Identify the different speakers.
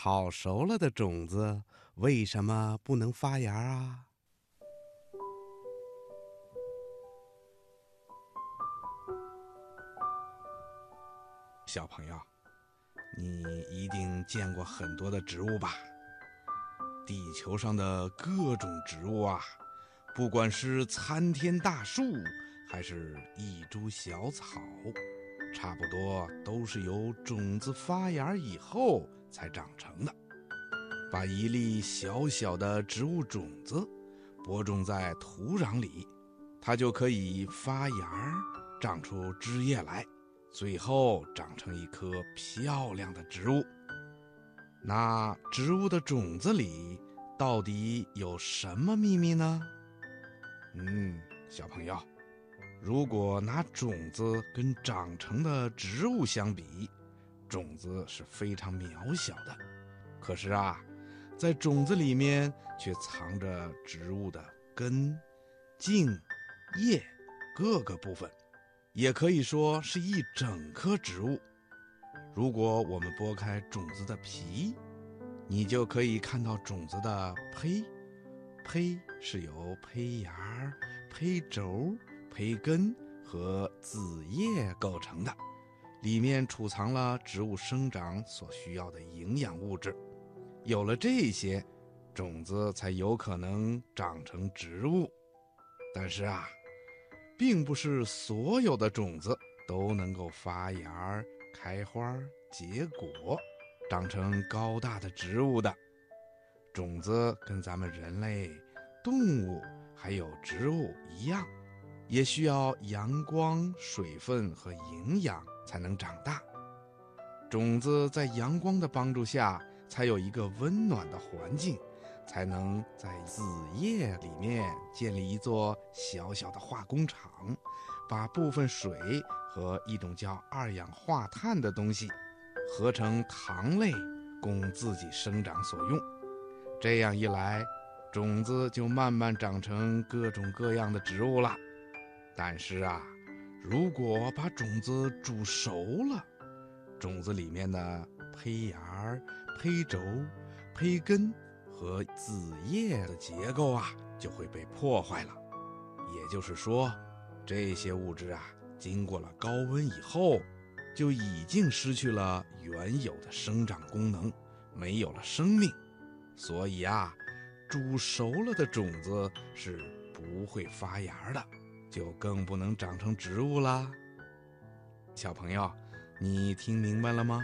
Speaker 1: 炒熟了的种子为什么不能发芽啊？小朋友，你一定见过很多的植物吧？地球上的各种植物啊，不管是参天大树，还是一株小草，差不多都是由种子发芽以后才长成的。把一粒小小的植物种子播种在土壤里，它就可以发芽，长出枝叶来，最后长成一棵漂亮的植物。那植物的种子里到底有什么秘密呢？嗯，小朋友，如果拿种子跟长成的植物相比，种子是非常渺小的。可是啊，在种子里面却藏着植物的根、茎、叶各个部分，也可以说是一整棵植物。如果我们剥开种子的皮，你就可以看到种子的胚。胚是由胚芽、胚轴、胚根和子叶构成的，里面储藏了植物生长所需要的营养物质。有了这些，种子才有可能长成植物。但是啊，并不是所有的种子都能够发芽、开花、结果，长成高大的植物的。种子跟咱们人类、动物还有植物一样，也需要阳光、水分和营养才能长大。种子在阳光的帮助下，才有一个温暖的环境，才能在子叶里面建立一座小小的化工厂，把部分水和一种叫二氧化碳的东西合成糖类，供自己生长所用。这样一来，种子就慢慢长成各种各样的植物了。但是啊，如果把种子煮熟了，种子里面的胚芽、胚轴、胚根和子叶的结构啊，就会被破坏了。也就是说，这些物质啊，经过了高温以后，就已经失去了原有的生长功能，没有了生命。所以啊，煮熟了的种子是不会发芽的，就更不能长成植物啦。小朋友，你听明白了吗？